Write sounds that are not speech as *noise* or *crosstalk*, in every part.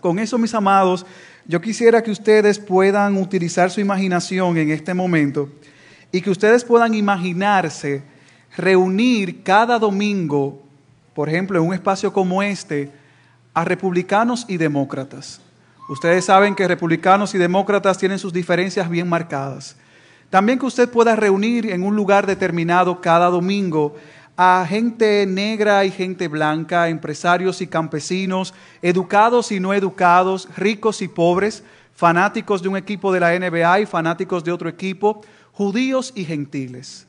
Con eso, mis amados, yo quisiera que ustedes puedan utilizar su imaginación en este momento y que ustedes puedan imaginarse reunir cada domingo, por ejemplo, en un espacio como este, a republicanos y demócratas. Ustedes saben que republicanos y demócratas tienen sus diferencias bien marcadas. También que usted pueda reunir en un lugar determinado cada domingo a gente negra y gente blanca, empresarios y campesinos, educados y no educados, ricos y pobres, fanáticos de un equipo de la NBA y fanáticos de otro equipo, judíos y gentiles.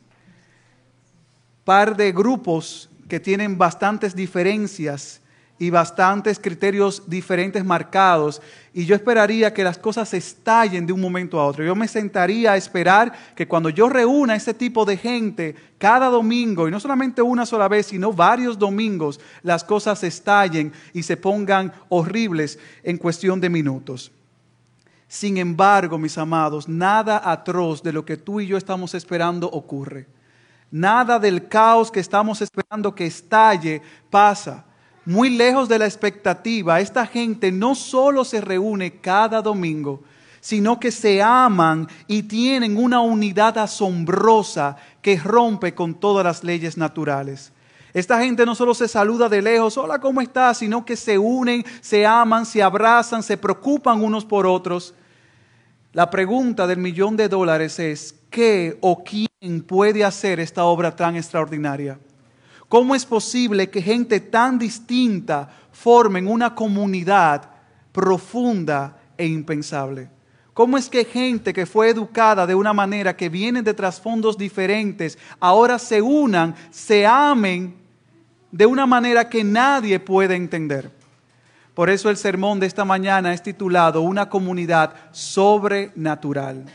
Par de grupos que tienen bastantes diferencias y bastantes criterios diferentes marcados. Y yo esperaría que las cosas estallen de un momento a otro. Yo me sentaría a esperar que cuando yo reúna ese tipo de gente cada domingo, y no solamente una sola vez, sino varios domingos, las cosas estallen y se pongan horribles en cuestión de minutos. Sin embargo, mis amados, nada atroz de lo que tú y yo estamos esperando ocurre. Nada del caos que estamos esperando que estalle pasa muy lejos de la expectativa, esta gente no solo se reúne cada domingo, sino que se aman y tienen una unidad asombrosa que rompe con todas las leyes naturales. Esta gente no solo se saluda de lejos, hola, ¿cómo estás? Sino que se unen, se aman, se abrazan, se preocupan unos por otros. La pregunta del millón de dólares es, ¿qué o quién puede hacer esta obra tan extraordinaria? ¿Cómo es posible que gente tan distinta formen una comunidad profunda e impensable? ¿Cómo es que gente que fue educada de una manera que viene de trasfondos diferentes, ahora se unan, se amen de una manera que nadie puede entender? Por eso el sermón de esta mañana es titulado Una comunidad sobrenatural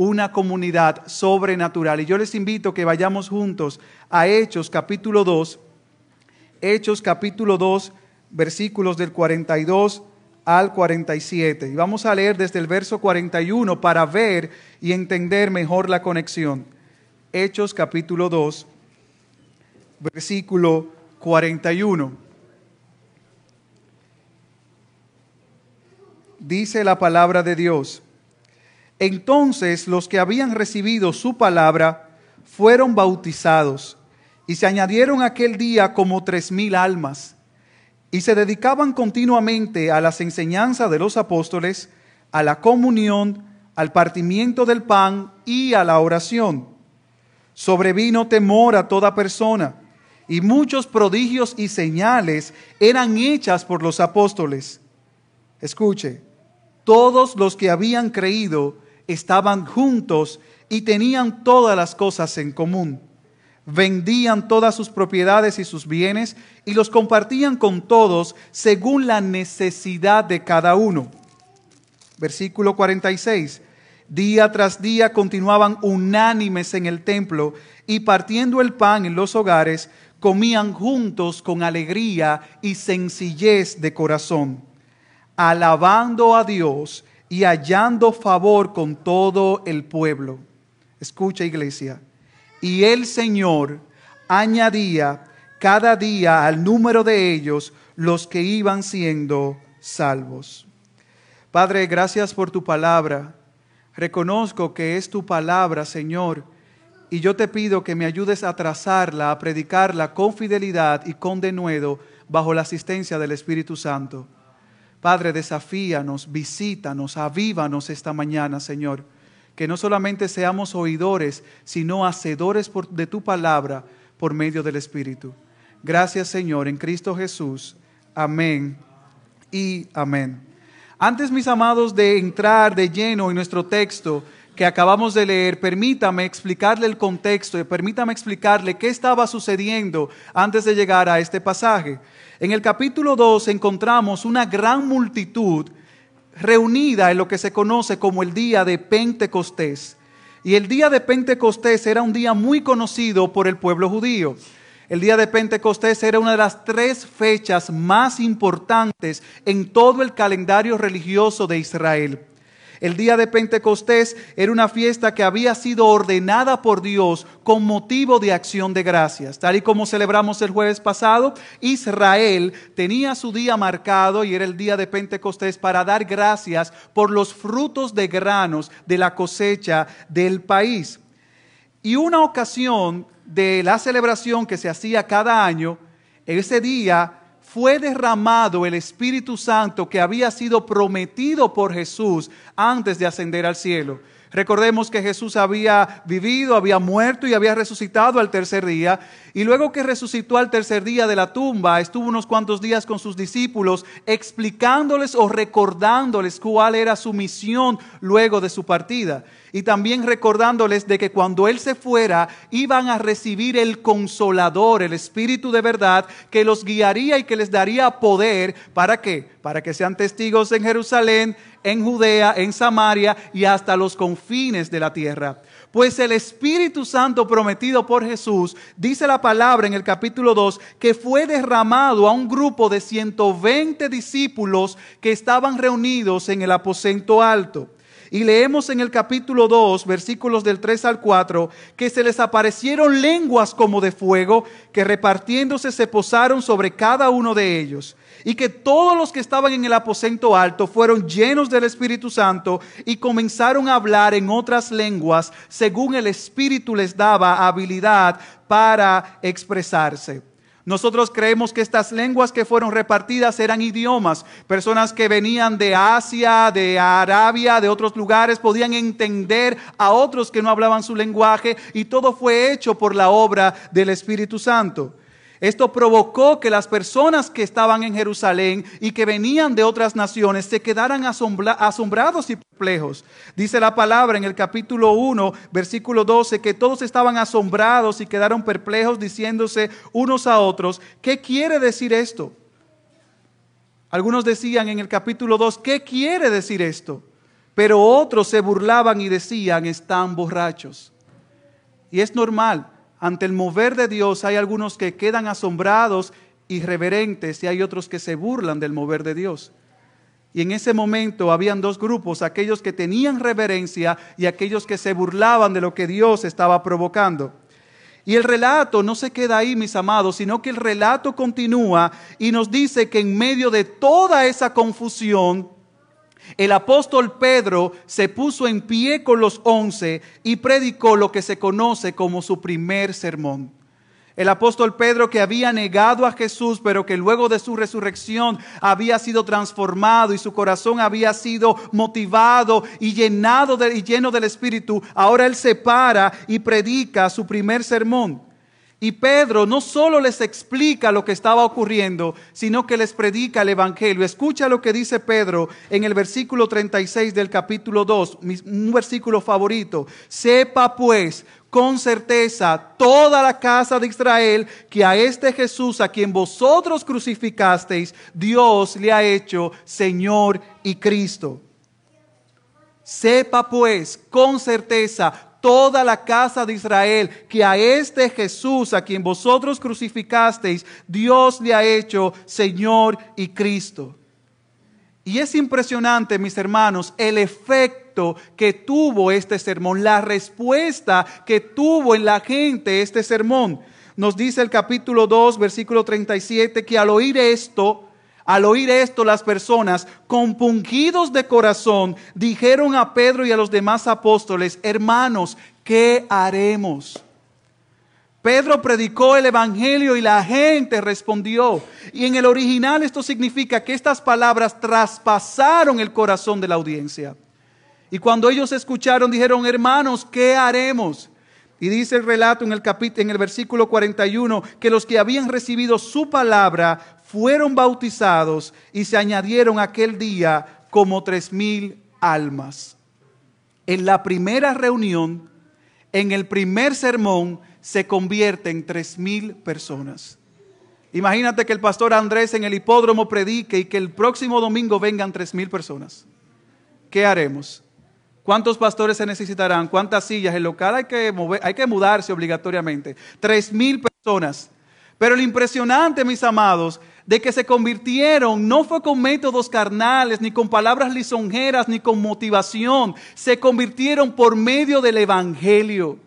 una comunidad sobrenatural. Y yo les invito que vayamos juntos a Hechos capítulo 2, Hechos capítulo 2, versículos del 42 al 47. Y vamos a leer desde el verso 41 para ver y entender mejor la conexión. Hechos capítulo 2, versículo 41. Dice la palabra de Dios. Entonces los que habían recibido su palabra fueron bautizados y se añadieron aquel día como tres mil almas y se dedicaban continuamente a las enseñanzas de los apóstoles, a la comunión, al partimiento del pan y a la oración. Sobrevino temor a toda persona y muchos prodigios y señales eran hechas por los apóstoles. Escuche, todos los que habían creído estaban juntos y tenían todas las cosas en común. Vendían todas sus propiedades y sus bienes y los compartían con todos según la necesidad de cada uno. Versículo 46. Día tras día continuaban unánimes en el templo y partiendo el pan en los hogares, comían juntos con alegría y sencillez de corazón, alabando a Dios y hallando favor con todo el pueblo. Escucha iglesia. Y el Señor añadía cada día al número de ellos los que iban siendo salvos. Padre, gracias por tu palabra. Reconozco que es tu palabra, Señor, y yo te pido que me ayudes a trazarla, a predicarla con fidelidad y con denuedo bajo la asistencia del Espíritu Santo. Padre, desafíanos, visítanos, avívanos esta mañana, Señor. Que no solamente seamos oidores, sino hacedores de tu palabra por medio del Espíritu. Gracias, Señor, en Cristo Jesús. Amén y amén. Antes, mis amados, de entrar de lleno en nuestro texto que acabamos de leer, permítame explicarle el contexto y permítame explicarle qué estaba sucediendo antes de llegar a este pasaje. En el capítulo 2 encontramos una gran multitud reunida en lo que se conoce como el día de Pentecostés. Y el día de Pentecostés era un día muy conocido por el pueblo judío. El día de Pentecostés era una de las tres fechas más importantes en todo el calendario religioso de Israel. El día de Pentecostés era una fiesta que había sido ordenada por Dios con motivo de acción de gracias. Tal y como celebramos el jueves pasado, Israel tenía su día marcado y era el día de Pentecostés para dar gracias por los frutos de granos de la cosecha del país. Y una ocasión de la celebración que se hacía cada año, ese día fue derramado el Espíritu Santo que había sido prometido por Jesús antes de ascender al cielo. Recordemos que Jesús había vivido, había muerto y había resucitado al tercer día. Y luego que resucitó al tercer día de la tumba, estuvo unos cuantos días con sus discípulos explicándoles o recordándoles cuál era su misión luego de su partida y también recordándoles de que cuando Él se fuera iban a recibir el consolador, el Espíritu de verdad, que los guiaría y que les daría poder. ¿Para qué? Para que sean testigos en Jerusalén, en Judea, en Samaria y hasta los confines de la tierra. Pues el Espíritu Santo prometido por Jesús, dice la palabra en el capítulo 2, que fue derramado a un grupo de 120 discípulos que estaban reunidos en el aposento alto. Y leemos en el capítulo 2, versículos del 3 al 4, que se les aparecieron lenguas como de fuego, que repartiéndose se posaron sobre cada uno de ellos. Y que todos los que estaban en el aposento alto fueron llenos del Espíritu Santo y comenzaron a hablar en otras lenguas según el Espíritu les daba habilidad para expresarse. Nosotros creemos que estas lenguas que fueron repartidas eran idiomas. Personas que venían de Asia, de Arabia, de otros lugares, podían entender a otros que no hablaban su lenguaje y todo fue hecho por la obra del Espíritu Santo. Esto provocó que las personas que estaban en Jerusalén y que venían de otras naciones se quedaran asombrados y perplejos. Dice la palabra en el capítulo 1, versículo 12, que todos estaban asombrados y quedaron perplejos diciéndose unos a otros, ¿qué quiere decir esto? Algunos decían en el capítulo 2, ¿qué quiere decir esto? Pero otros se burlaban y decían, están borrachos. Y es normal ante el mover de Dios hay algunos que quedan asombrados, irreverentes, y hay otros que se burlan del mover de Dios. Y en ese momento habían dos grupos, aquellos que tenían reverencia y aquellos que se burlaban de lo que Dios estaba provocando. Y el relato no se queda ahí, mis amados, sino que el relato continúa y nos dice que en medio de toda esa confusión, el apóstol Pedro se puso en pie con los once y predicó lo que se conoce como su primer sermón. El apóstol Pedro que había negado a Jesús, pero que luego de su resurrección había sido transformado y su corazón había sido motivado y llenado y lleno del Espíritu, ahora él se para y predica su primer sermón. Y Pedro no solo les explica lo que estaba ocurriendo, sino que les predica el Evangelio. Escucha lo que dice Pedro en el versículo 36 del capítulo 2, un versículo favorito. Sepa pues con certeza toda la casa de Israel que a este Jesús a quien vosotros crucificasteis, Dios le ha hecho Señor y Cristo. Sepa pues con certeza toda la casa de Israel que a este Jesús, a quien vosotros crucificasteis, Dios le ha hecho Señor y Cristo. Y es impresionante, mis hermanos, el efecto que tuvo este sermón, la respuesta que tuvo en la gente este sermón. Nos dice el capítulo 2, versículo 37, que al oír esto, al oír esto, las personas, compungidos de corazón, dijeron a Pedro y a los demás apóstoles, hermanos, ¿qué haremos? Pedro predicó el Evangelio y la gente respondió. Y en el original esto significa que estas palabras traspasaron el corazón de la audiencia. Y cuando ellos escucharon, dijeron, hermanos, ¿qué haremos? Y dice el relato en el, capítulo, en el versículo 41 que los que habían recibido su palabra fueron bautizados y se añadieron aquel día como tres mil almas. En la primera reunión, en el primer sermón, se convierten tres mil personas. Imagínate que el pastor Andrés en el hipódromo predique y que el próximo domingo vengan tres mil personas. ¿Qué haremos? ¿Cuántos pastores se necesitarán? ¿Cuántas sillas? El local hay que, mover, hay que mudarse obligatoriamente. Tres mil personas. Pero lo impresionante, mis amados, de que se convirtieron no fue con métodos carnales, ni con palabras lisonjeras, ni con motivación. Se convirtieron por medio del Evangelio.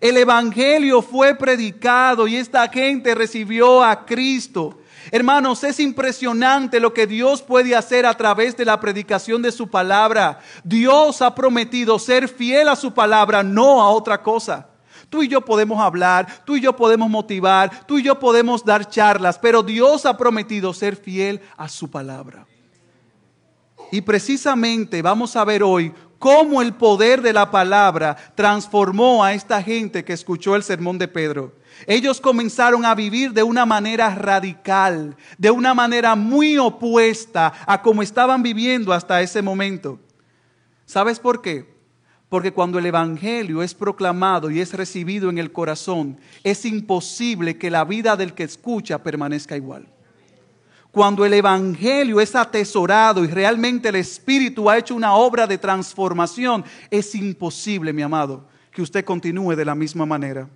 El Evangelio fue predicado y esta gente recibió a Cristo. Hermanos, es impresionante lo que Dios puede hacer a través de la predicación de su palabra. Dios ha prometido ser fiel a su palabra, no a otra cosa. Tú y yo podemos hablar, tú y yo podemos motivar, tú y yo podemos dar charlas, pero Dios ha prometido ser fiel a su palabra. Y precisamente vamos a ver hoy cómo el poder de la palabra transformó a esta gente que escuchó el sermón de Pedro. Ellos comenzaron a vivir de una manera radical, de una manera muy opuesta a como estaban viviendo hasta ese momento. ¿Sabes por qué? Porque cuando el Evangelio es proclamado y es recibido en el corazón, es imposible que la vida del que escucha permanezca igual. Cuando el Evangelio es atesorado y realmente el Espíritu ha hecho una obra de transformación, es imposible, mi amado, que usted continúe de la misma manera.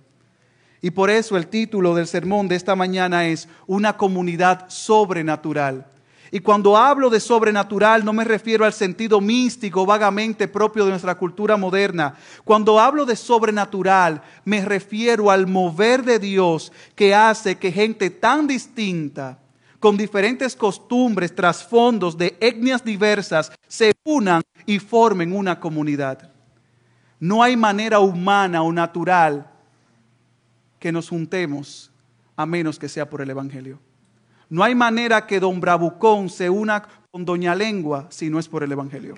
Y por eso el título del sermón de esta mañana es Una comunidad sobrenatural. Y cuando hablo de sobrenatural no me refiero al sentido místico vagamente propio de nuestra cultura moderna. Cuando hablo de sobrenatural me refiero al mover de Dios que hace que gente tan distinta, con diferentes costumbres, trasfondos de etnias diversas, se unan y formen una comunidad. No hay manera humana o natural que nos juntemos a menos que sea por el Evangelio. No hay manera que don Bravucón se una con doña Lengua si no es por el Evangelio.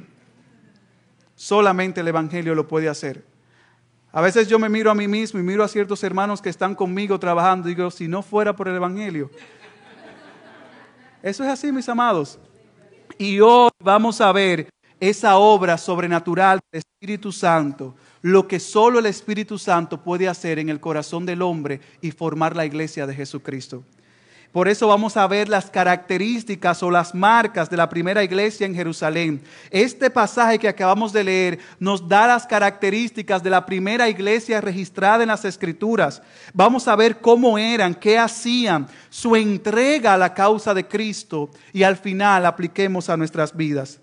Solamente el Evangelio lo puede hacer. A veces yo me miro a mí mismo y miro a ciertos hermanos que están conmigo trabajando y digo, si no fuera por el Evangelio. Eso es así, mis amados. Y hoy vamos a ver esa obra sobrenatural del Espíritu Santo lo que solo el Espíritu Santo puede hacer en el corazón del hombre y formar la iglesia de Jesucristo. Por eso vamos a ver las características o las marcas de la primera iglesia en Jerusalén. Este pasaje que acabamos de leer nos da las características de la primera iglesia registrada en las Escrituras. Vamos a ver cómo eran, qué hacían, su entrega a la causa de Cristo y al final apliquemos a nuestras vidas.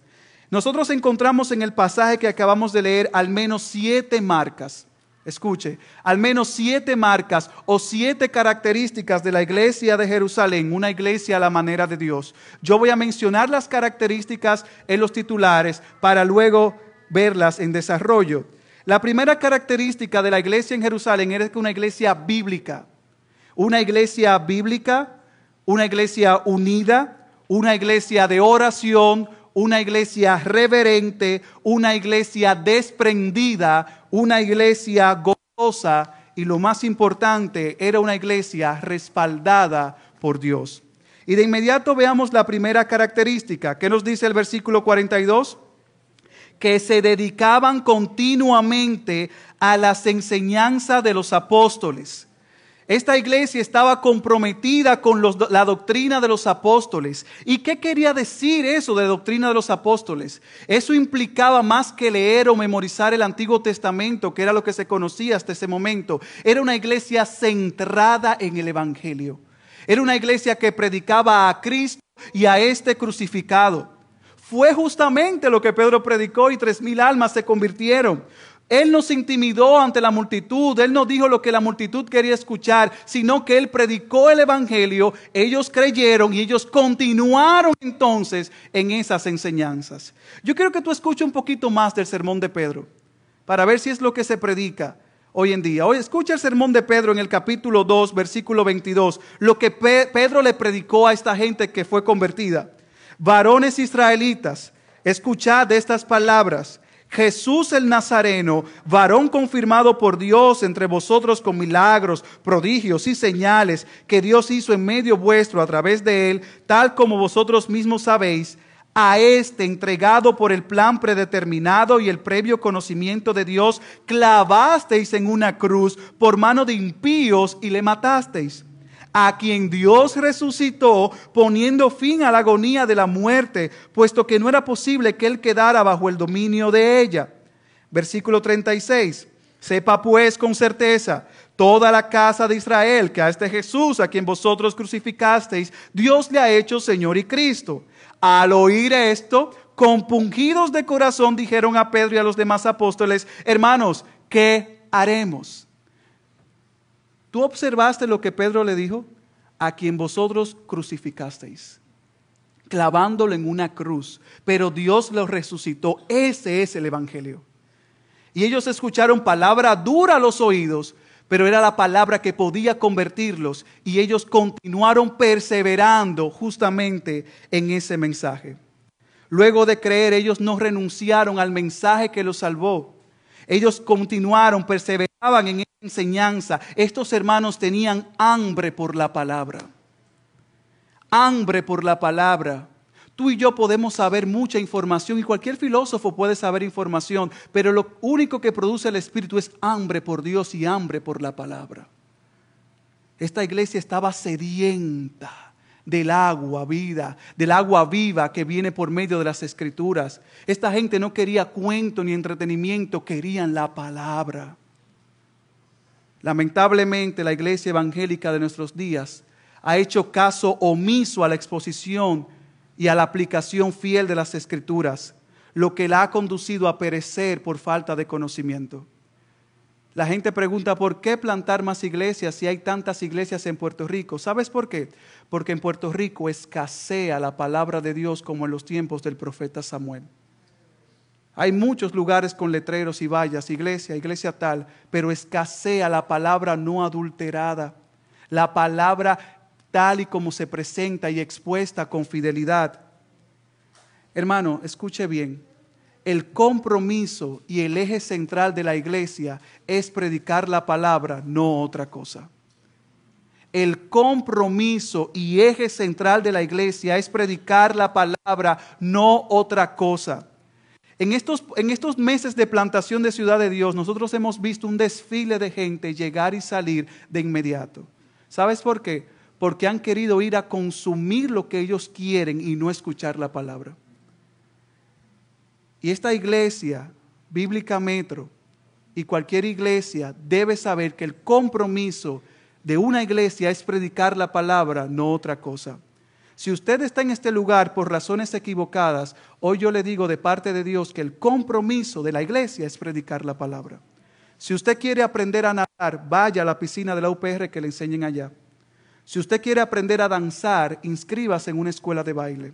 Nosotros encontramos en el pasaje que acabamos de leer al menos siete marcas. Escuche, al menos siete marcas o siete características de la iglesia de Jerusalén, una iglesia a la manera de Dios. Yo voy a mencionar las características en los titulares para luego verlas en desarrollo. La primera característica de la iglesia en Jerusalén era que una iglesia bíblica, una iglesia bíblica, una iglesia unida, una iglesia de oración, una iglesia reverente, una iglesia desprendida, una iglesia gozosa y lo más importante, era una iglesia respaldada por Dios. Y de inmediato veamos la primera característica. ¿Qué nos dice el versículo 42? Que se dedicaban continuamente a las enseñanzas de los apóstoles esta iglesia estaba comprometida con la doctrina de los apóstoles. ¿Y qué quería decir eso de doctrina de los apóstoles? Eso implicaba más que leer o memorizar el Antiguo Testamento, que era lo que se conocía hasta ese momento. Era una iglesia centrada en el Evangelio. Era una iglesia que predicaba a Cristo y a este crucificado. Fue justamente lo que Pedro predicó y tres mil almas se convirtieron. Él no se intimidó ante la multitud, Él no dijo lo que la multitud quería escuchar, sino que Él predicó el Evangelio, ellos creyeron y ellos continuaron entonces en esas enseñanzas. Yo quiero que tú escuches un poquito más del sermón de Pedro, para ver si es lo que se predica hoy en día. Hoy escucha el sermón de Pedro en el capítulo 2, versículo 22, lo que Pedro le predicó a esta gente que fue convertida. Varones israelitas, escuchad estas palabras. Jesús el Nazareno, varón confirmado por Dios entre vosotros con milagros, prodigios y señales que Dios hizo en medio vuestro a través de él, tal como vosotros mismos sabéis, a este entregado por el plan predeterminado y el previo conocimiento de Dios, clavasteis en una cruz por mano de impíos y le matasteis a quien Dios resucitó poniendo fin a la agonía de la muerte, puesto que no era posible que él quedara bajo el dominio de ella. Versículo 36. Sepa pues con certeza toda la casa de Israel, que a este Jesús, a quien vosotros crucificasteis, Dios le ha hecho Señor y Cristo. Al oír esto, compungidos de corazón, dijeron a Pedro y a los demás apóstoles, hermanos, ¿qué haremos? ¿Tú observaste lo que Pedro le dijo? A quien vosotros crucificasteis, clavándolo en una cruz, pero Dios lo resucitó. Ese es el Evangelio. Y ellos escucharon palabra dura a los oídos, pero era la palabra que podía convertirlos y ellos continuaron perseverando justamente en ese mensaje. Luego de creer, ellos no renunciaron al mensaje que los salvó. Ellos continuaron, perseveraban en enseñanza. Estos hermanos tenían hambre por la palabra. Hambre por la palabra. Tú y yo podemos saber mucha información y cualquier filósofo puede saber información, pero lo único que produce el Espíritu es hambre por Dios y hambre por la palabra. Esta iglesia estaba sedienta del agua vida, del agua viva que viene por medio de las escrituras. Esta gente no quería cuento ni entretenimiento, querían la palabra. Lamentablemente la iglesia evangélica de nuestros días ha hecho caso omiso a la exposición y a la aplicación fiel de las escrituras, lo que la ha conducido a perecer por falta de conocimiento. La gente pregunta, ¿por qué plantar más iglesias si hay tantas iglesias en Puerto Rico? ¿Sabes por qué? Porque en Puerto Rico escasea la palabra de Dios como en los tiempos del profeta Samuel. Hay muchos lugares con letreros y vallas, iglesia, iglesia tal, pero escasea la palabra no adulterada, la palabra tal y como se presenta y expuesta con fidelidad. Hermano, escuche bien, el compromiso y el eje central de la iglesia es predicar la palabra, no otra cosa. El compromiso y eje central de la iglesia es predicar la palabra, no otra cosa. En estos, en estos meses de plantación de Ciudad de Dios, nosotros hemos visto un desfile de gente llegar y salir de inmediato. ¿Sabes por qué? porque han querido ir a consumir lo que ellos quieren y no escuchar la palabra. Y esta iglesia, Bíblica Metro, y cualquier iglesia debe saber que el compromiso de una iglesia es predicar la palabra, no otra cosa. Si usted está en este lugar por razones equivocadas, hoy yo le digo de parte de Dios que el compromiso de la iglesia es predicar la palabra. Si usted quiere aprender a nadar, vaya a la piscina de la UPR que le enseñen allá. Si usted quiere aprender a danzar, inscríbase en una escuela de baile.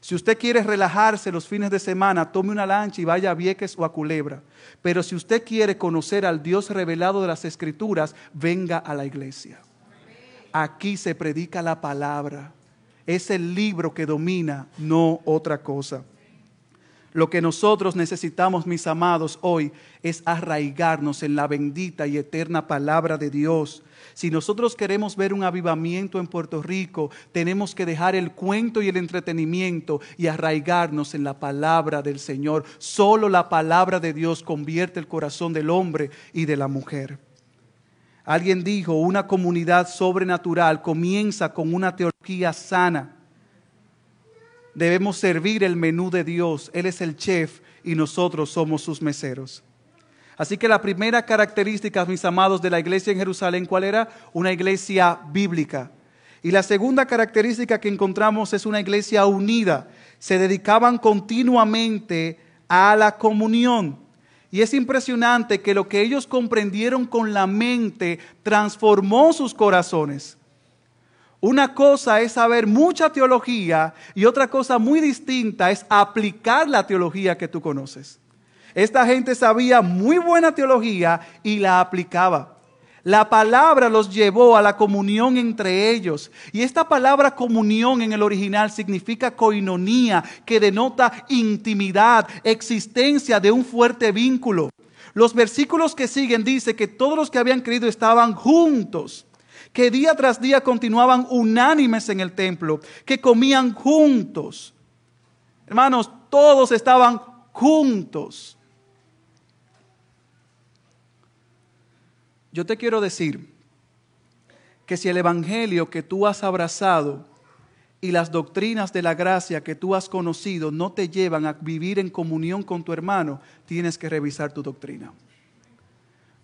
Si usted quiere relajarse los fines de semana, tome una lancha y vaya a Vieques o a Culebra. Pero si usted quiere conocer al Dios revelado de las Escrituras, venga a la iglesia. Aquí se predica la palabra. Es el libro que domina, no otra cosa. Lo que nosotros necesitamos, mis amados, hoy es arraigarnos en la bendita y eterna palabra de Dios. Si nosotros queremos ver un avivamiento en Puerto Rico, tenemos que dejar el cuento y el entretenimiento y arraigarnos en la palabra del Señor. Solo la palabra de Dios convierte el corazón del hombre y de la mujer. Alguien dijo, una comunidad sobrenatural comienza con una teología sana debemos servir el menú de Dios. Él es el chef y nosotros somos sus meseros. Así que la primera característica, mis amados, de la iglesia en Jerusalén, ¿cuál era? Una iglesia bíblica. Y la segunda característica que encontramos es una iglesia unida. Se dedicaban continuamente a la comunión. Y es impresionante que lo que ellos comprendieron con la mente transformó sus corazones. Una cosa es saber mucha teología y otra cosa muy distinta es aplicar la teología que tú conoces. Esta gente sabía muy buena teología y la aplicaba. La palabra los llevó a la comunión entre ellos. Y esta palabra comunión en el original significa coinonía, que denota intimidad, existencia de un fuerte vínculo. Los versículos que siguen dice que todos los que habían creído estaban juntos que día tras día continuaban unánimes en el templo, que comían juntos. Hermanos, todos estaban juntos. Yo te quiero decir que si el Evangelio que tú has abrazado y las doctrinas de la gracia que tú has conocido no te llevan a vivir en comunión con tu hermano, tienes que revisar tu doctrina.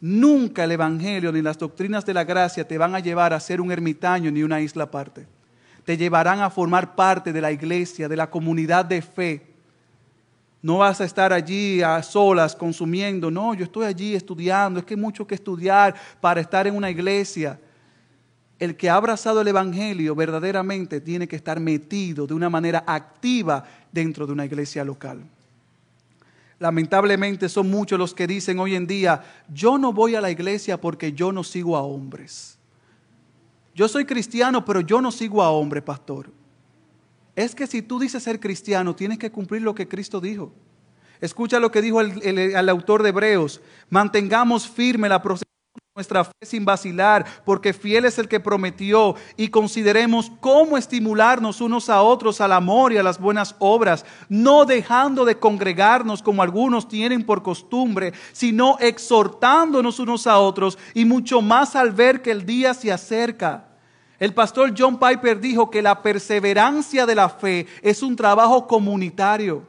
Nunca el Evangelio ni las doctrinas de la gracia te van a llevar a ser un ermitaño ni una isla aparte. Te llevarán a formar parte de la iglesia, de la comunidad de fe. No vas a estar allí a solas consumiendo. No, yo estoy allí estudiando. Es que hay mucho que estudiar para estar en una iglesia. El que ha abrazado el Evangelio verdaderamente tiene que estar metido de una manera activa dentro de una iglesia local. Lamentablemente son muchos los que dicen hoy en día, yo no voy a la iglesia porque yo no sigo a hombres. Yo soy cristiano, pero yo no sigo a hombres, pastor. Es que si tú dices ser cristiano, tienes que cumplir lo que Cristo dijo. Escucha lo que dijo el, autor de Hebreos. Mantengamos firme la procesión nuestra fe sin vacilar, porque fiel es el que prometió, y consideremos cómo estimularnos unos a otros al amor y a las buenas obras, no dejando de congregarnos como algunos tienen por costumbre, sino exhortándonos unos a otros, y mucho más al ver que el día se acerca. El pastor John Piper dijo que la perseverancia de la fe es un trabajo comunitario.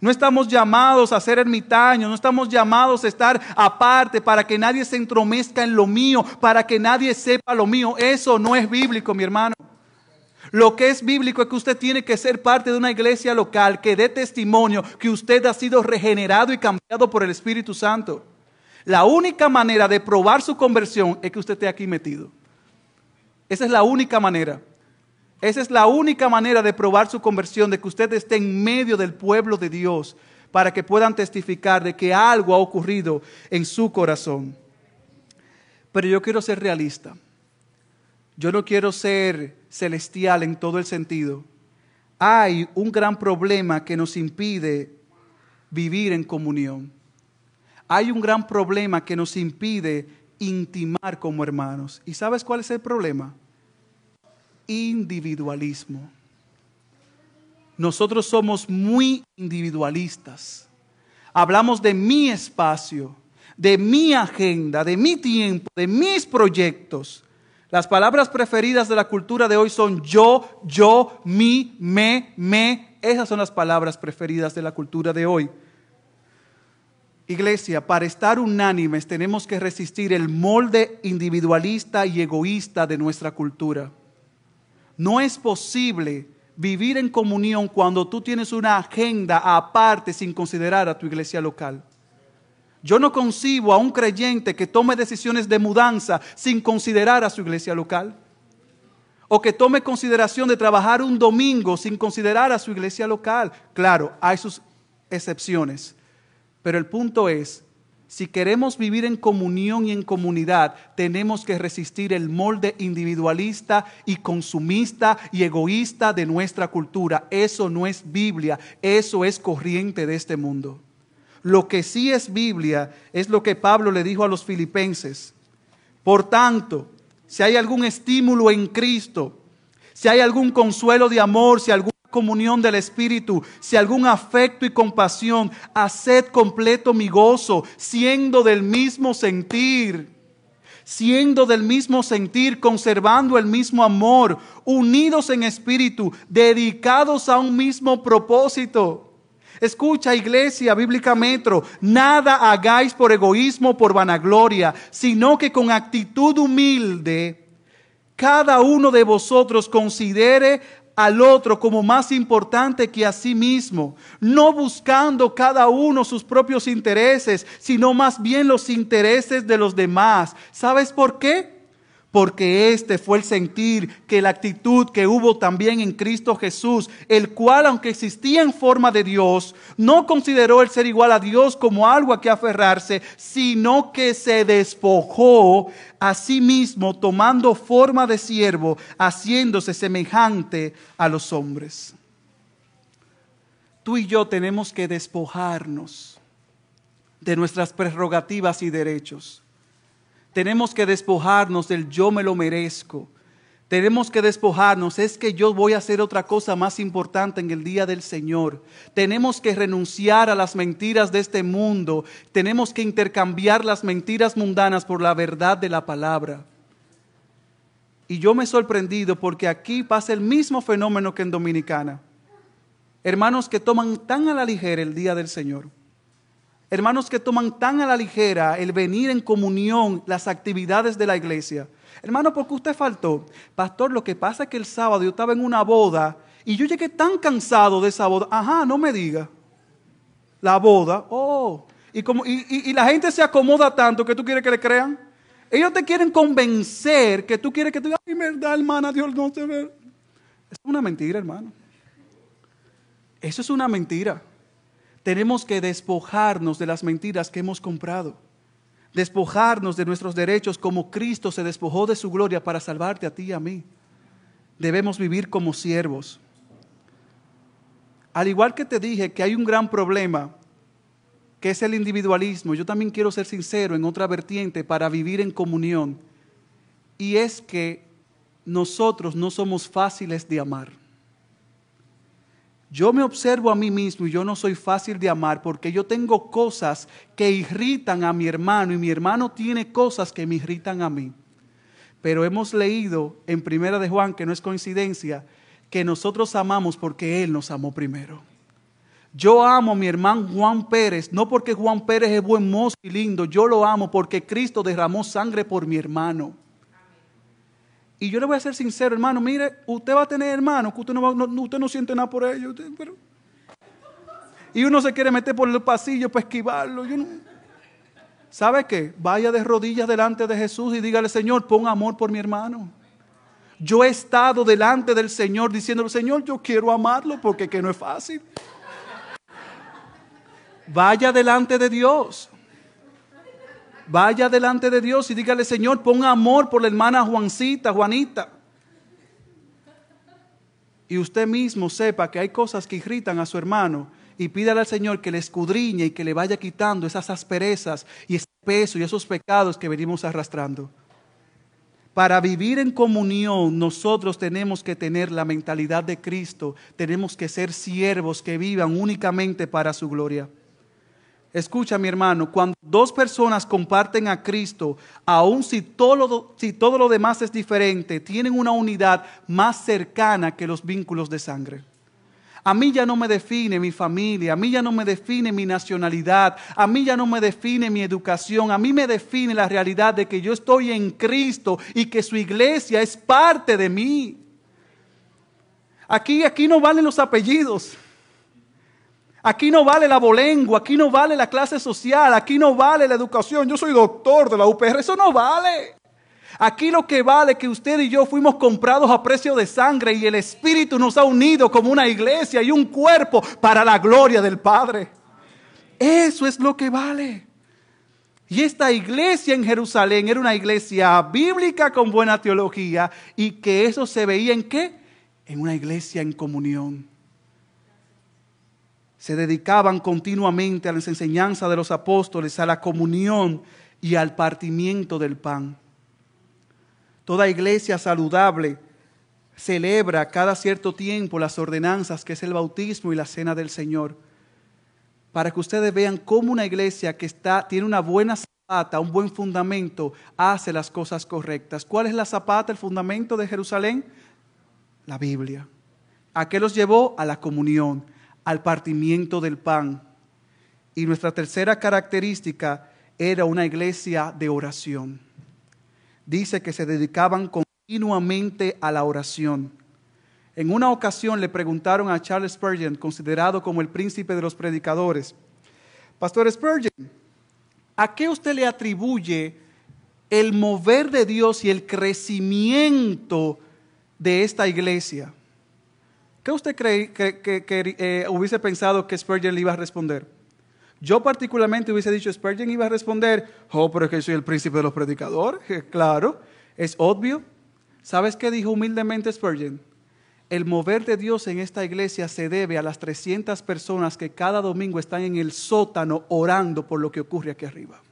No estamos llamados a ser ermitaños, no estamos llamados a estar aparte para que nadie se entromezca en lo mío, para que nadie sepa lo mío. Eso no es bíblico, mi hermano. Lo que es bíblico es que usted tiene que ser parte de una iglesia local que dé testimonio que usted ha sido regenerado y cambiado por el Espíritu Santo. La única manera de probar su conversión es que usted esté aquí metido. Esa es la única manera. Esa es la única manera de probar su conversión, de que usted esté en medio del pueblo de Dios, para que puedan testificar de que algo ha ocurrido en su corazón. Pero yo quiero ser realista. Yo no quiero ser celestial en todo el sentido. Hay un gran problema que nos impide vivir en comunión. Hay un gran problema que nos impide intimar como hermanos. ¿Y sabes cuál es el problema? Individualismo. Nosotros somos muy individualistas. Hablamos de mi espacio, de mi agenda, de mi tiempo, de mis proyectos. Las palabras preferidas de la cultura de hoy son yo, yo, mi, me, me. Esas son las palabras preferidas de la cultura de hoy. Iglesia, para estar unánimes tenemos que resistir el molde individualista y egoísta de nuestra cultura. No es posible vivir en comunión cuando tú tienes una agenda aparte sin considerar a tu iglesia local. Yo no concibo a un creyente que tome decisiones de mudanza sin considerar a su iglesia local. O que tome consideración de trabajar un domingo sin considerar a su iglesia local. Claro, hay sus excepciones. Pero el punto es si queremos vivir en comunión y en comunidad, tenemos que resistir el molde individualista y consumista y egoísta de nuestra cultura. Eso no es Biblia, eso es corriente de este mundo. Lo que sí es Biblia es lo que Pablo le dijo a los filipenses. Por tanto, si hay algún estímulo en Cristo, si hay algún consuelo de amor, si algún comunión del Espíritu, si algún afecto y compasión, haced completo mi gozo, siendo del mismo sentir, siendo del mismo sentir, conservando el mismo amor, unidos en espíritu, dedicados a un mismo propósito. Escucha, iglesia, bíblica metro, nada hagáis por egoísmo, por vanagloria, sino que con actitud humilde, cada uno de vosotros considere al otro como más importante que a sí mismo, no buscando cada uno sus propios intereses, sino más bien los intereses de los demás. ¿Sabes por qué? Porque este fue el sentir que la actitud que hubo también en Cristo Jesús, el cual, aunque existía en forma de Dios, no consideró el ser igual a Dios como algo a que aferrarse, sino que se despojó a sí mismo, tomando forma de siervo, haciéndose semejante a los hombres. Tú y yo tenemos que despojarnos de nuestras prerrogativas y derechos tenemos que despojarnos del yo me lo merezco. Tenemos que despojarnos, es que yo voy a hacer otra cosa más importante en el día del Señor. Tenemos que renunciar a las mentiras de este mundo. Tenemos que intercambiar las mentiras mundanas por la verdad de la palabra. Y yo me he sorprendido porque aquí pasa el mismo fenómeno que en Dominicana. Hermanos que toman tan a la ligera el día del Señor Hermanos que toman tan a la ligera el venir en comunión, las actividades de la iglesia. Hermano, ¿por qué usted faltó? Pastor, lo que pasa es que el sábado yo estaba en una boda y yo llegué tan cansado de esa boda. Ajá, no me diga. La boda, oh. Y, como, y, la gente se acomoda tanto que tú quieres que le crean. Ellos te quieren convencer que tú quieres que tú digas, ay, verdad, hermana, Dios no se ve. Es una mentira, hermano. Eso es una mentira. Tenemos que despojarnos de las mentiras que hemos comprado. Despojarnos de nuestros derechos como Cristo se despojó de su gloria para salvarte a ti y a mí. Debemos vivir como siervos. Al igual que te dije que hay un gran problema, que es el individualismo, yo también quiero ser sincero en otra vertiente para vivir en comunión. Y es que nosotros no somos fáciles de amar. Yo me observo a mí mismo y yo no soy fácil de amar porque yo tengo cosas que irritan a mi hermano y mi hermano tiene cosas que me irritan a mí. Pero hemos leído en Primera de Juan, que no es coincidencia, que nosotros amamos porque Él nos amó primero. Yo amo a mi hermano Juan Pérez, no porque Juan Pérez es buen mozo y lindo, yo lo amo porque Cristo derramó sangre por mi hermano. Y yo le voy a ser sincero, hermano, mire, usted va a tener hermanos que usted no, usted no siente nada por ellos. Y uno se quiere meter por el pasillo para esquivarlo. ¿Sabe qué? Vaya de rodillas delante de Jesús y dígale, Señor, pon amor por mi hermano. Yo he estado delante del Señor diciéndole, Señor, yo quiero amarlo porque que no es fácil. Vaya delante de Dios. Vaya delante de Dios y dígale, Señor, pon amor por la hermana Juancita, Juanita. Y usted mismo sepa que hay cosas que irritan a su hermano y pídale al Señor que le escudriñe y que le vaya quitando esas asperezas y ese peso y esos pecados que venimos arrastrando. Para vivir en comunión nosotros tenemos que tener la mentalidad de Cristo, tenemos que ser siervos que vivan únicamente para su gloria. Escucha, mi hermano, cuando dos personas comparten a Cristo, aun si todo, lo, demás es diferente, tienen una unidad más cercana que los vínculos de sangre. A mí ya no me define mi familia, a mí ya no me define mi nacionalidad, a mí ya no me define mi educación, a mí me define la realidad de que yo estoy en Cristo y que su iglesia es parte de mí. Aquí, aquí no valen los apellidos. Aquí no vale la bolengua, aquí no vale la clase social, aquí no vale la educación. Yo soy doctor de la UPR, eso no vale. Aquí lo que vale es que usted y yo fuimos comprados a precio de sangre y el Espíritu nos ha unido como una iglesia y un cuerpo para la gloria del Padre. Eso es lo que vale. Y esta iglesia en Jerusalén era una iglesia bíblica con buena teología y que eso se veía en qué? En una iglesia en comunión se dedicaban continuamente a la enseñanza de los apóstoles, a la comunión y al partimiento del pan. Toda iglesia saludable celebra cada cierto tiempo las ordenanzas que es el bautismo y la cena del Señor. Para que ustedes vean cómo una iglesia que está, tiene una buena zapata, un buen fundamento, hace las cosas correctas. ¿Cuál es la zapata, el fundamento de Jerusalén? La Biblia. ¿A qué los llevó? A la comunión al partimiento del pan. Y nuestra tercera característica era una iglesia de oración. Dice que se dedicaban continuamente a la oración. En una ocasión le preguntaron a Charles Spurgeon, considerado como el príncipe de los predicadores, Pastor Spurgeon, ¿a qué usted le atribuye el mover de Dios y el crecimiento de esta iglesia? ¿Qué usted cree que, eh, hubiese pensado que Spurgeon le iba a responder? Yo particularmente hubiese dicho, Spurgeon iba a responder, oh, pero es que soy el príncipe de los predicadores. *laughs* Claro, es obvio. ¿Sabes qué dijo humildemente Spurgeon? El mover de Dios en esta iglesia se debe a las 300 personas que cada domingo están en el sótano orando por lo que ocurre aquí arriba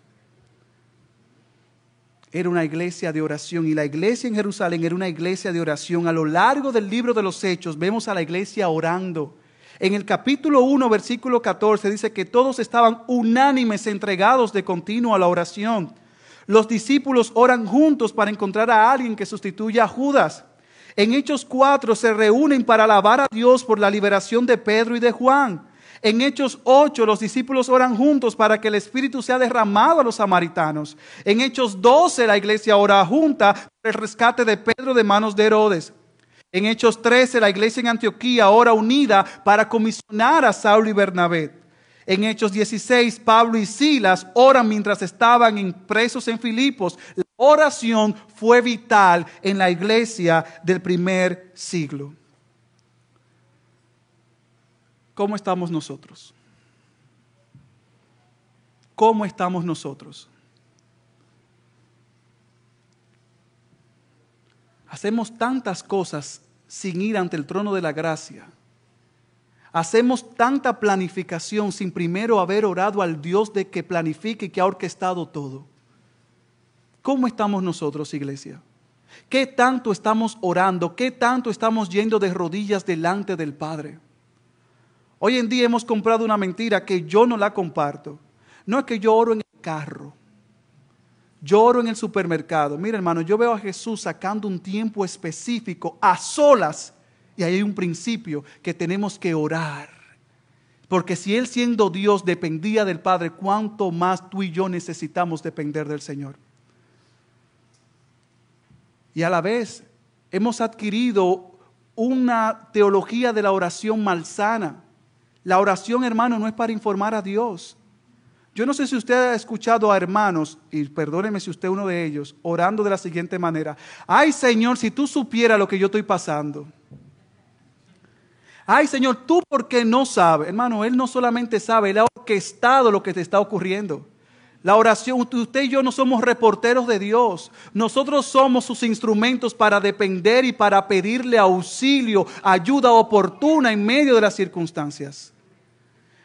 era una iglesia de oración y la iglesia en Jerusalén era una iglesia de oración. A lo largo del libro de los Hechos vemos a la iglesia orando. En el capítulo 1, versículo 14 dice que todos estaban unánimes, entregados de continuo a la oración. Los discípulos oran juntos para encontrar a alguien que sustituya a Judas. En Hechos 4 se reúnen para alabar a Dios por la liberación de Pedro y de Juan. En Hechos 8 los discípulos oran juntos para que el Espíritu sea derramado a los samaritanos. En Hechos 12 la iglesia ora junta por el rescate de Pedro de manos de Herodes. En Hechos 13 la iglesia en Antioquía ora unida para comisionar a Saulo y Bernabé. En Hechos 16 Pablo y Silas oran mientras estaban presos en Filipos. La oración fue vital en la iglesia del primer siglo. ¿Cómo estamos nosotros? ¿Cómo estamos nosotros? Hacemos tantas cosas sin ir ante el trono de la gracia. Hacemos tanta planificación sin primero haber orado al Dios de que planifique y que ha orquestado todo. ¿Cómo estamos nosotros, iglesia? ¿Qué tanto estamos orando? ¿Qué tanto estamos yendo de rodillas delante del Padre? Hoy en día hemos comprado una mentira que yo no la comparto. No es que yo oro en el carro. Yo oro en el supermercado. Mira, hermano, yo veo a Jesús sacando un tiempo específico a solas. Y ahí hay un principio que tenemos que orar. Porque si Él siendo Dios dependía del Padre, ¿cuánto más tú y yo necesitamos depender del Señor? Y a la vez hemos adquirido una teología de la oración malsana la oración, hermano, no es para informar a Dios. Yo no sé si usted ha escuchado a hermanos, y perdóneme si usted es uno de ellos, orando de la siguiente manera. Ay Señor, si tú supieras lo que yo estoy pasando. Ay Señor, tú porque no sabes. Hermano, Él no solamente sabe, Él ha orquestado lo que te está ocurriendo. La oración, usted y yo no somos reporteros de Dios. Nosotros somos sus instrumentos para depender y para pedirle auxilio, ayuda oportuna en medio de las circunstancias.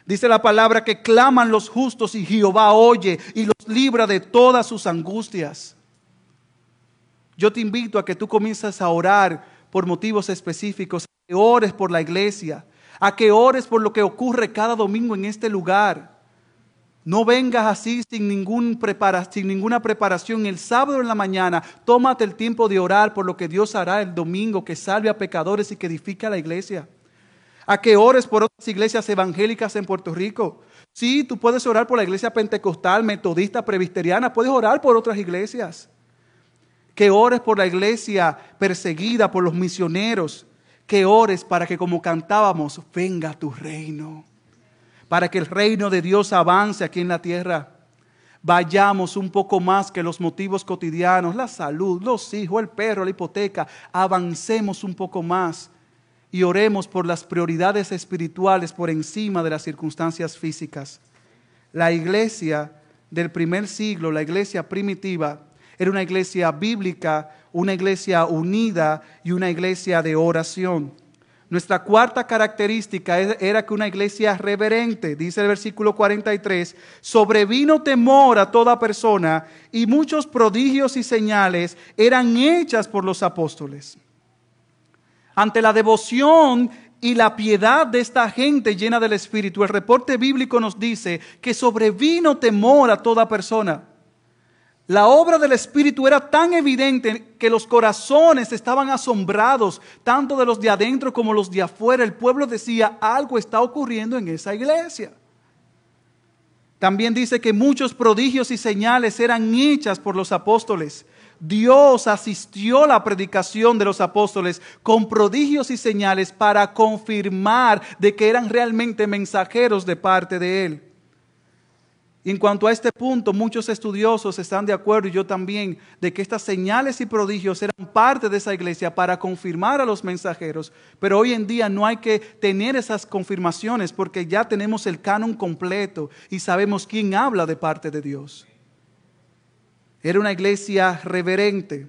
Dice la palabra que claman los justos y Jehová oye y los libra de todas sus angustias. Yo te invito a que tú comiences a orar por motivos específicos, a que ores por la iglesia, a que ores por lo que ocurre cada domingo en este lugar no vengas así sin, ningún sin ninguna preparación. El sábado en la mañana, tómate el tiempo de orar por lo que Dios hará el domingo, que salve a pecadores y que edifique a la iglesia. A que ores por otras iglesias evangélicas en Puerto Rico. Sí, tú puedes orar por la iglesia pentecostal, metodista, presbiteriana, puedes orar por otras iglesias. Que ores por la iglesia perseguida, por los misioneros. Que ores para que como cantábamos, venga tu reino para que el reino de Dios avance aquí en la tierra. Vayamos un poco más que los motivos cotidianos, la salud, los hijos, el perro, la hipoteca. Avancemos un poco más y oremos por las prioridades espirituales por encima de las circunstancias físicas. La iglesia del primer siglo, la iglesia primitiva, era una iglesia bíblica, una iglesia unida y una iglesia de oración. Nuestra cuarta característica era que una iglesia reverente, dice el versículo 43, sobrevino temor a toda persona y muchos prodigios y señales eran hechas por los apóstoles. Ante la devoción y la piedad de esta gente llena del Espíritu, el reporte bíblico nos dice que sobrevino temor a toda persona. La obra del Espíritu era tan evidente que los corazones estaban asombrados, tanto de los de adentro como los de afuera. El pueblo decía, algo está ocurriendo en esa iglesia. También dice que muchos prodigios y señales eran hechas por los apóstoles. Dios asistió la predicación de los apóstoles con prodigios y señales para confirmar de que eran realmente mensajeros de parte de Él en cuanto a este punto, muchos estudiosos están de acuerdo, y yo también, de que estas señales y prodigios eran parte de esa iglesia para confirmar a los mensajeros. Pero hoy en día no hay que tener esas confirmaciones porque ya tenemos el canon completo y sabemos quién habla de parte de Dios. Era una iglesia reverente.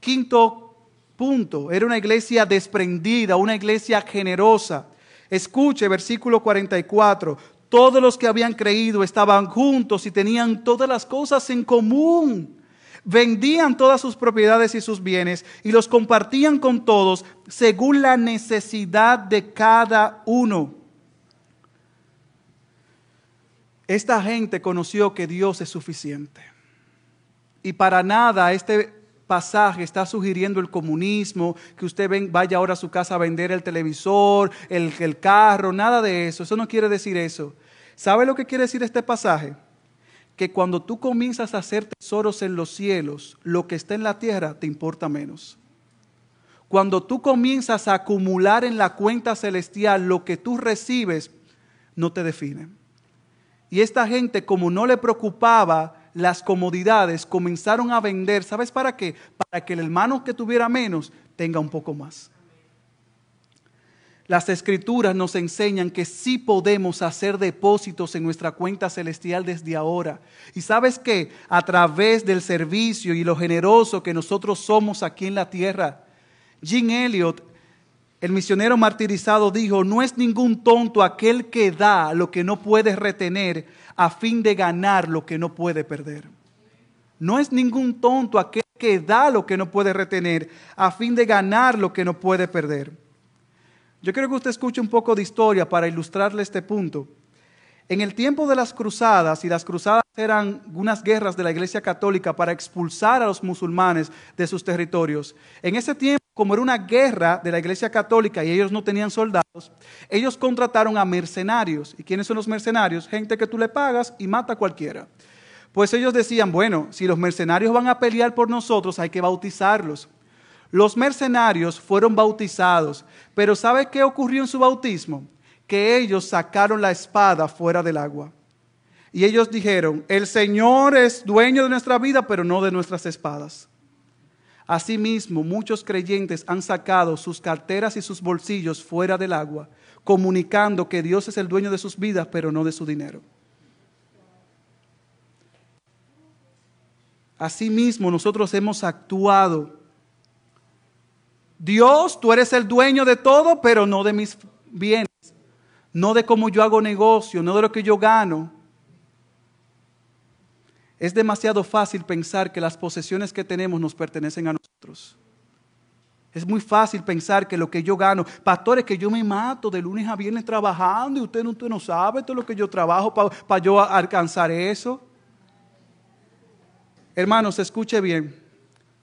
Quinto punto, era una iglesia desprendida, una iglesia generosa. Escuche versículo 44. Todos los que habían creído estaban juntos y tenían todas las cosas en común. Vendían todas sus propiedades y sus bienes y los compartían con todos según la necesidad de cada uno. Esta gente conoció que Dios es suficiente. Y para nada este pasaje está sugiriendo el comunismo, que usted vaya ahora a su casa a vender el televisor, el, el carro, nada de eso. Eso no quiere decir eso. ¿Sabe lo que quiere decir este pasaje? Que cuando tú comienzas a hacer tesoros en los cielos, lo que está en la tierra te importa menos. Cuando tú comienzas a acumular en la cuenta celestial lo que tú recibes, no te define. Y esta gente, como no le preocupaba las comodidades, comenzaron a vender, ¿sabes para qué? Para que el hermano que tuviera menos tenga un poco más. Las escrituras nos enseñan que sí podemos hacer depósitos en nuestra cuenta celestial desde ahora. Y sabes que a través del servicio y lo generoso que nosotros somos aquí en la tierra, Jim Elliot, el misionero martirizado, dijo, no es ningún tonto aquel que da lo que no puede retener a fin de ganar lo que no puede perder. No es ningún tonto aquel que da lo que no puede retener a fin de ganar lo que no puede perder. Yo quiero que usted escuche un poco de historia para ilustrarle este punto. En el tiempo de las cruzadas, y las cruzadas eran unas guerras de la Iglesia Católica para expulsar a los musulmanes de sus territorios, en ese tiempo, como era una guerra de la Iglesia Católica y ellos no tenían soldados, ellos contrataron a mercenarios. ¿Y quiénes son los mercenarios? Gente que tú le pagas y mata a cualquiera. Pues ellos decían, bueno, si los mercenarios van a pelear por nosotros, hay que bautizarlos. Los mercenarios fueron bautizados, pero ¿sabe qué ocurrió en su bautismo? Que ellos sacaron la espada fuera del agua. Y ellos dijeron, el Señor es dueño de nuestra vida, pero no de nuestras espadas. Asimismo, muchos creyentes han sacado sus carteras y sus bolsillos fuera del agua, comunicando que Dios es el dueño de sus vidas, pero no de su dinero. Asimismo, nosotros hemos actuado Dios, tú eres el dueño de todo, pero no de mis bienes, no de cómo yo hago negocio, no de lo que yo gano. Es demasiado fácil pensar que las posesiones que tenemos nos pertenecen a nosotros. Es muy fácil pensar que lo que yo gano, pastores, que yo me mato de lunes a viernes trabajando y usted no, usted no sabe todo lo que yo trabajo para yo alcanzar eso. Hermanos, escuche bien.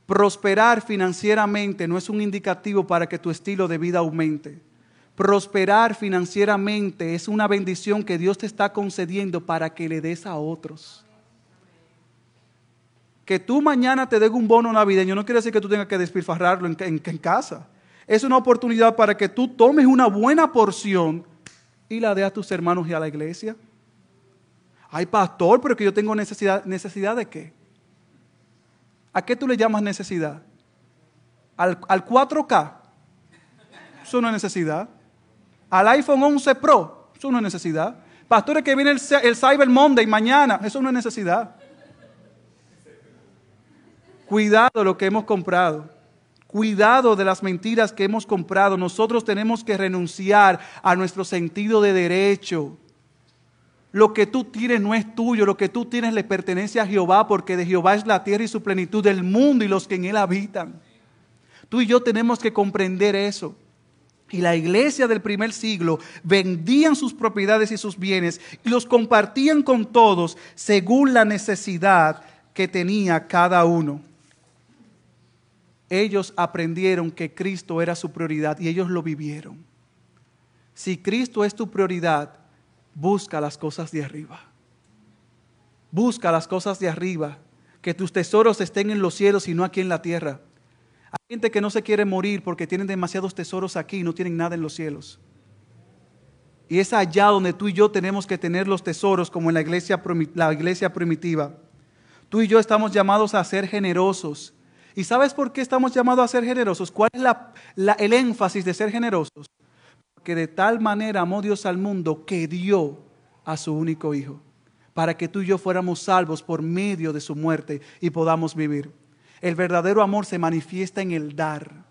Prosperar financieramente no es un indicativo para que tu estilo de vida aumente. Prosperar financieramente es una bendición que Dios te está concediendo para que le des a otros. Que tú mañana te den un bono navideño no quiere decir que tú tengas que despilfarrarlo en, casa. Es una oportunidad para que tú tomes una buena porción y la des a tus hermanos y a la iglesia. Ay, pastor, pero que yo tengo necesidad. ¿Necesidad de qué? ¿A qué tú le llamas necesidad? ¿Al, 4K? Eso no es necesidad. ¿Al iPhone 11 Pro? Eso no es necesidad. Pastores, que viene el, el Cyber Monday mañana. Eso no es necesidad. Cuidado lo que hemos comprado. Cuidado de las mentiras que hemos comprado. Nosotros tenemos que renunciar a nuestro sentido de derecho. Lo que tú tienes no es tuyo, lo que tú tienes le pertenece a Jehová, porque de Jehová es la tierra y su plenitud, del mundo y los que en él habitan. Tú y yo tenemos que comprender eso. Y la iglesia del primer siglo vendían sus propiedades y sus bienes y los compartían con todos según la necesidad que tenía cada uno. Ellos aprendieron que Cristo era su prioridad y ellos lo vivieron. Si Cristo es tu prioridad, busca las cosas de arriba. Busca las cosas de arriba. Que tus tesoros estén en los cielos y no aquí en la tierra. Hay gente que no se quiere morir porque tienen demasiados tesoros aquí y no tienen nada en los cielos. Y es allá donde tú y yo tenemos que tener los tesoros como en la iglesia, la iglesia primitiva. Tú y yo estamos llamados a ser generosos. ¿Y sabes por qué estamos llamados a ser generosos? ¿Cuál es el énfasis de ser generosos? Que de tal manera amó Dios al mundo que dio a su único Hijo, para que tú y yo fuéramos salvos por medio de su muerte y podamos vivir. El verdadero amor se manifiesta en el dar.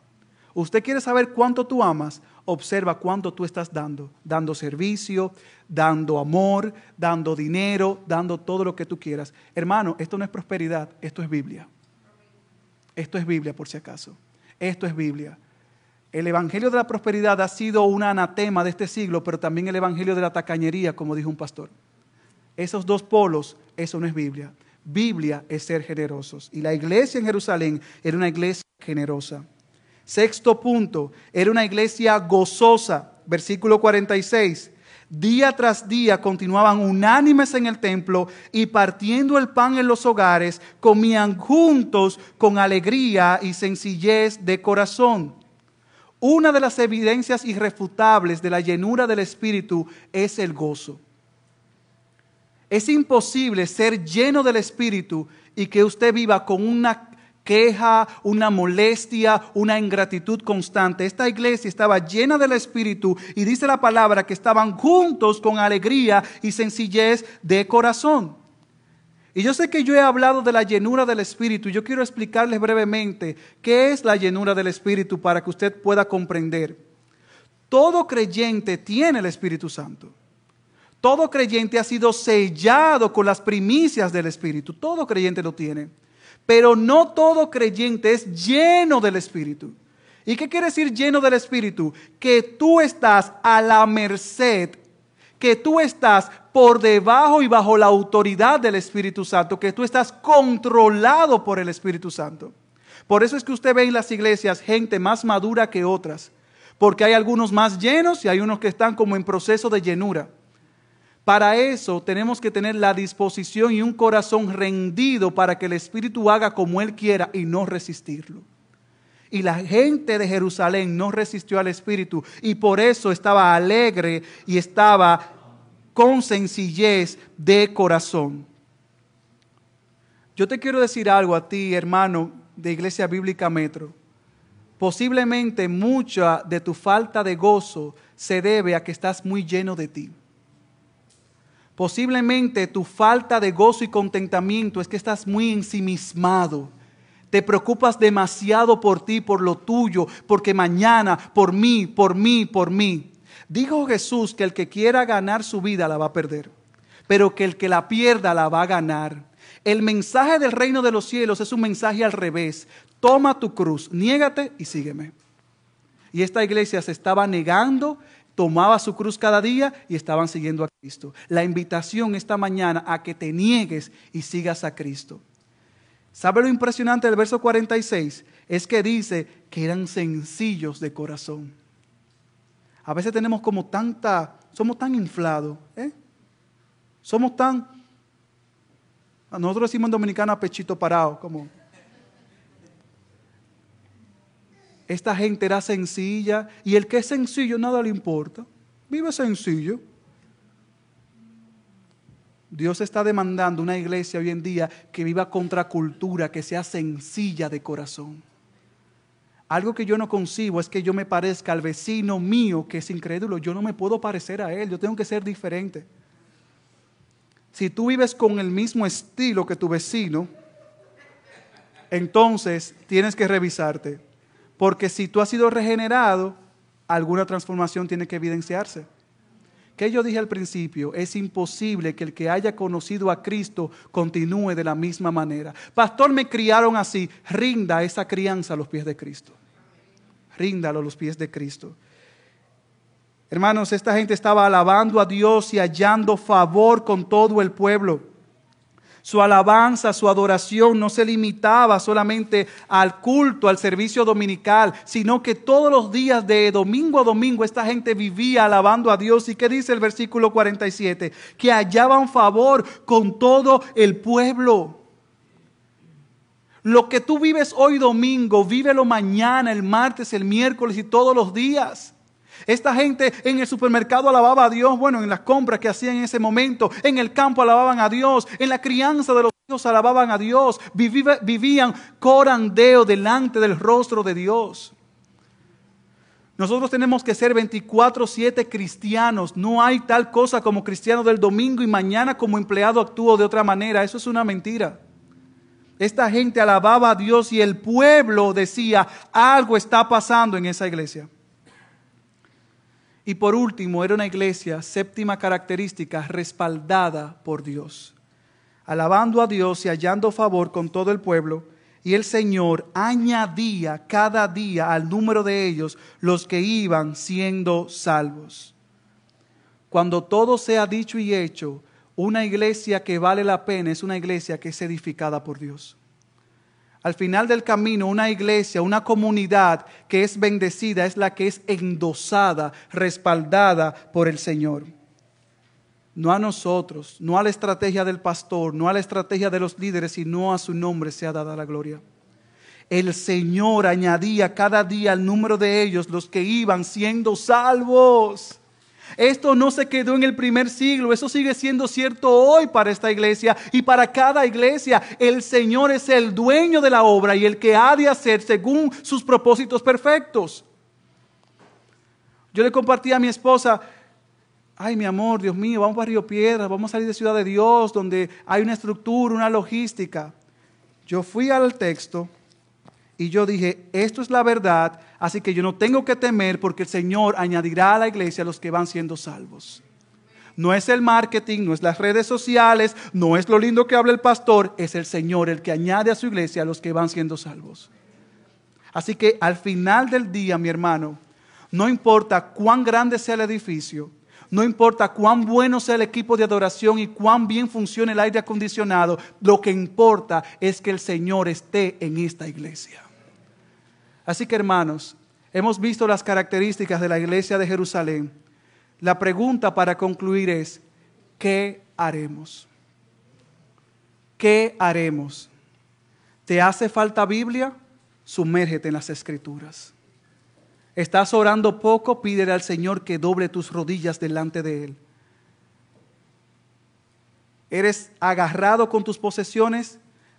Usted quiere saber cuánto tú amas, observa cuánto tú estás dando, dando servicio, dando amor, dando dinero, dando todo lo que tú quieras. Hermano, esto no es prosperidad, esto es Biblia. Esto es Biblia por si acaso. Esto es Biblia. El Evangelio de la Prosperidad ha sido un anatema de este siglo, pero también el Evangelio de la tacañería, como dijo un pastor. Esos dos polos, eso no es Biblia. Biblia es ser generosos. Y la iglesia en Jerusalén era una iglesia generosa. Sexto punto, era una iglesia gozosa. Versículo 46. Día tras día continuaban unánimes en el templo y partiendo el pan en los hogares, comían juntos con alegría y sencillez de corazón. Una de las evidencias irrefutables de la llenura del Espíritu es el gozo. Es imposible ser lleno del Espíritu y que usted viva con una queja, una molestia, una ingratitud constante. Esta iglesia estaba llena del Espíritu y dice la palabra que estaban juntos con alegría y sencillez de corazón. Y yo sé que yo he hablado de la llenura del Espíritu. Yo quiero explicarles brevemente qué es la llenura del Espíritu para que usted pueda comprender. Todo creyente tiene el Espíritu Santo. Todo creyente ha sido sellado con las primicias del Espíritu. Todo creyente lo tiene. Pero no todo creyente es lleno del Espíritu. ¿Y qué quiere decir lleno del Espíritu? Que tú estás a la merced, que tú estás por debajo y bajo la autoridad del Espíritu Santo, que tú estás controlado por el Espíritu Santo. Por eso es que usted ve en las iglesias gente más madura que otras, porque hay algunos más llenos y hay unos que están como en proceso de llenura. Para eso tenemos que tener la disposición y un corazón rendido para que el Espíritu haga como Él quiera y no resistirlo. Y la gente de Jerusalén no resistió al Espíritu y por eso estaba alegre y estaba con sencillez de corazón. Yo te quiero decir algo a ti, hermano de Iglesia Bíblica Metro. Posiblemente mucha de tu falta de gozo se debe a que estás muy lleno de ti. Posiblemente tu falta de gozo y contentamiento es que estás muy ensimismado. Te preocupas demasiado por ti, por lo tuyo, porque mañana, por mí, por mí, por mí. Dijo Jesús que el que quiera ganar su vida la va a perder, pero que el que la pierda la va a ganar. El mensaje del reino de los cielos es un mensaje al revés. Toma tu cruz, niégate y sígueme. Y esta iglesia se estaba negando tomaba su cruz cada día y estaban siguiendo a Cristo. La invitación esta mañana a que te niegues y sigas a Cristo. ¿Sabe lo impresionante del verso 46? Es que dice que eran sencillos de corazón. A veces tenemos como tanta, somos tan inflados, ¿eh? Somos tan, nosotros decimos en dominicana pechito parado, como Esta gente era sencilla y el que es sencillo nada le importa. Vive sencillo. Dios está demandando una iglesia hoy en día que viva contra cultura, que sea sencilla de corazón. Algo que yo no concibo es que yo me parezca al vecino mío que es incrédulo. Yo no me puedo parecer a él, yo tengo que ser diferente. Si tú vives con el mismo estilo que tu vecino, entonces tienes que revisarte. Porque si tú has sido regenerado, alguna transformación tiene que evidenciarse. Que yo dije al principio, es imposible que el que haya conocido a Cristo continúe de la misma manera. Pastor, me criaron así. Rinda esa crianza a los pies de Cristo. Ríndalo a los pies de Cristo. Hermanos, esta gente estaba alabando a Dios y hallando favor con todo el pueblo. Su alabanza, su adoración no se limitaba solamente al culto, al servicio dominical, sino que todos los días de domingo a domingo esta gente vivía alabando a Dios. ¿Y qué dice el versículo 47? Que hallaban favor con todo el pueblo. Lo que tú vives hoy domingo, vívelo mañana, el martes, el miércoles y todos los días. Esta gente en el supermercado alababa a Dios, bueno, en las compras que hacían en ese momento, en el campo alababan a Dios, en la crianza de los hijos alababan a Dios, vivían corandeo delante del rostro de Dios. Nosotros tenemos que ser 24/7 cristianos. No hay tal cosa como cristiano del domingo y mañana como empleado actúo de otra manera. Eso es una mentira. Esta gente alababa a Dios y el pueblo decía, algo está pasando en esa iglesia. Y por último, era una iglesia, séptima característica, respaldada por Dios, alabando a Dios y hallando favor con todo el pueblo. Y el Señor añadía cada día al número de ellos los que iban siendo salvos. Cuando todo sea dicho y hecho, una iglesia que vale la pena es una iglesia que es edificada por Dios. Al final del camino, una iglesia, una comunidad que es bendecida es la que es endosada, respaldada por el Señor. No a nosotros, no a la estrategia del pastor, no a la estrategia de los líderes, sino a su nombre sea dada la gloria. El Señor añadía cada día al número de ellos los que iban siendo salvos. Esto no se quedó en el primer siglo, eso sigue siendo cierto hoy para esta iglesia y para cada iglesia. El Señor es el dueño de la obra y el que ha de hacer según sus propósitos perfectos. Yo le compartí a mi esposa, ay mi amor, Dios mío, vamos para Río Piedra, vamos a salir de Ciudad de Dios, donde hay una estructura, una logística. Yo fui al texto y yo dije, esto es la verdad, así que yo no tengo que temer porque el Señor añadirá a la iglesia a los que van siendo salvos. No es el marketing, no es las redes sociales, no es lo lindo que habla el pastor, es el Señor el que añade a su iglesia a los que van siendo salvos. Así que al final del día, mi hermano, no importa cuán grande sea el edificio, no importa cuán bueno sea el equipo de adoración y cuán bien funcione el aire acondicionado, lo que importa es que el Señor esté en esta iglesia. Así que hermanos, hemos visto las características de la iglesia de Jerusalén. La pregunta para concluir es, ¿qué haremos? ¿Qué haremos? ¿Te hace falta Biblia? Sumérgete en las escrituras. ¿Estás orando poco? Pídele al Señor que doble tus rodillas delante de Él. ¿Eres agarrado con tus posesiones?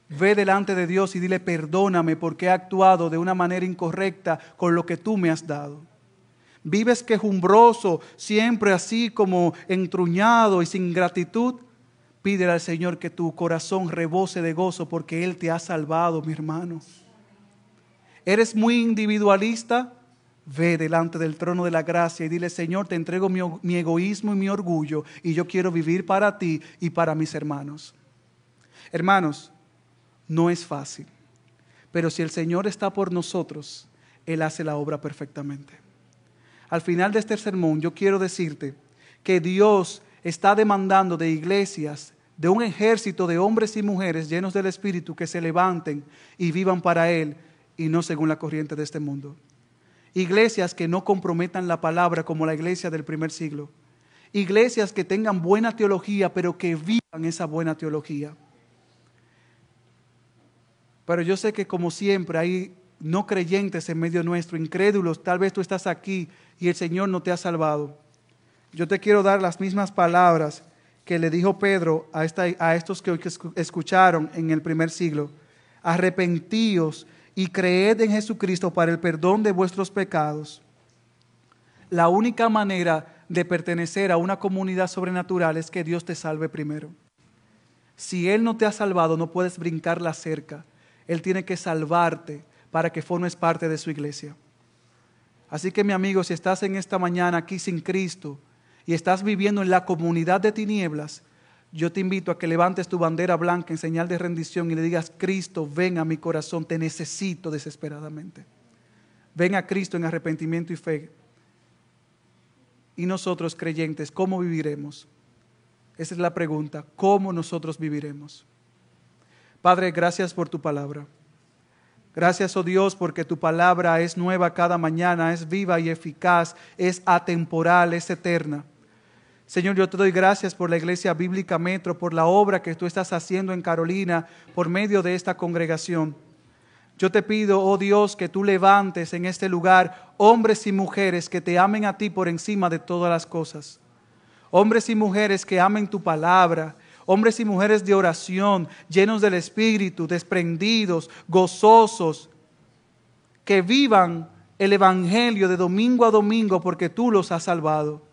Ve delante de Dios y dile, perdóname porque he actuado de una manera incorrecta con lo que tú me has dado. Vives quejumbroso, siempre así como entruñado y sin gratitud. Pídele al Señor que tu corazón rebose de gozo porque Él te ha salvado, mi hermano. ¿Eres muy individualista? Ve delante del trono de la gracia y dile, Señor, te entrego mi, mi egoísmo y mi orgullo y yo quiero vivir para ti y para mis hermanos. Hermanos, no es fácil. Pero si el Señor está por nosotros, Él hace la obra perfectamente. Al final de este sermón yo quiero decirte que Dios está demandando de iglesias, de un ejército de hombres y mujeres llenos del Espíritu que se levanten y vivan para Él y no según la corriente de este mundo. Iglesias que no comprometan la palabra como la iglesia del primer siglo. Iglesias que tengan buena teología, pero que vivan esa buena teología. Pero yo sé que como siempre hay no creyentes en medio nuestro, incrédulos, tal vez tú estás aquí y el Señor no te ha salvado. Yo te quiero dar las mismas palabras que le dijo Pedro a, a estos que escucharon en el primer siglo. Arrepentíos y creed en Jesucristo para el perdón de vuestros pecados. La única manera de pertenecer a una comunidad sobrenatural es que Dios te salve primero. Si Él no te ha salvado, no puedes brincar la cerca. Él tiene que salvarte para que formes parte de su iglesia. Así que mi amigo, si estás en esta mañana aquí sin Cristo y estás viviendo en la comunidad de tinieblas, yo te invito a que levantes tu bandera blanca en señal de rendición y le digas, Cristo, ven a mi corazón, te necesito desesperadamente. Ven a Cristo en arrepentimiento y fe. Y nosotros creyentes, ¿cómo viviremos? Esa es la pregunta, ¿cómo nosotros viviremos? Padre, gracias por tu palabra. Gracias, oh Dios, porque tu palabra es nueva cada mañana, es viva y eficaz, es atemporal, es eterna. Señor, yo te doy gracias por la Iglesia Bíblica Metro, por la obra que tú estás haciendo en Carolina por medio de esta congregación. Yo te pido, oh Dios, que tú levantes en este lugar hombres y mujeres que te amen a ti por encima de todas las cosas. Hombres y mujeres que amen tu palabra, hombres y mujeres de oración, llenos del Espíritu, desprendidos, gozosos, que vivan el Evangelio de domingo a domingo porque tú los has salvado.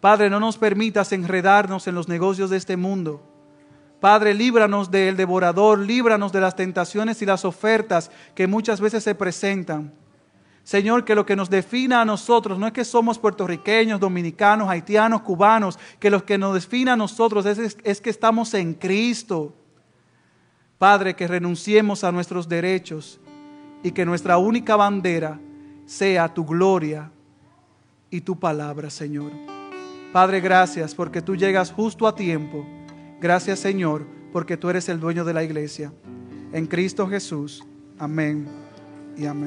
Padre, no nos permitas enredarnos en los negocios de este mundo. Padre, líbranos del devorador, líbranos de las tentaciones y las ofertas que muchas veces se presentan. Señor, que lo que nos defina a nosotros no es que somos puertorriqueños, dominicanos, haitianos, cubanos, que lo que nos define a nosotros es, es, que estamos en Cristo. Padre, que renunciemos a nuestros derechos y que nuestra única bandera sea tu gloria y tu palabra, Señor. Padre, gracias porque tú llegas justo a tiempo Gracias Señor, porque tú eres el dueño de la iglesia. En Cristo Jesús. Amén y amén.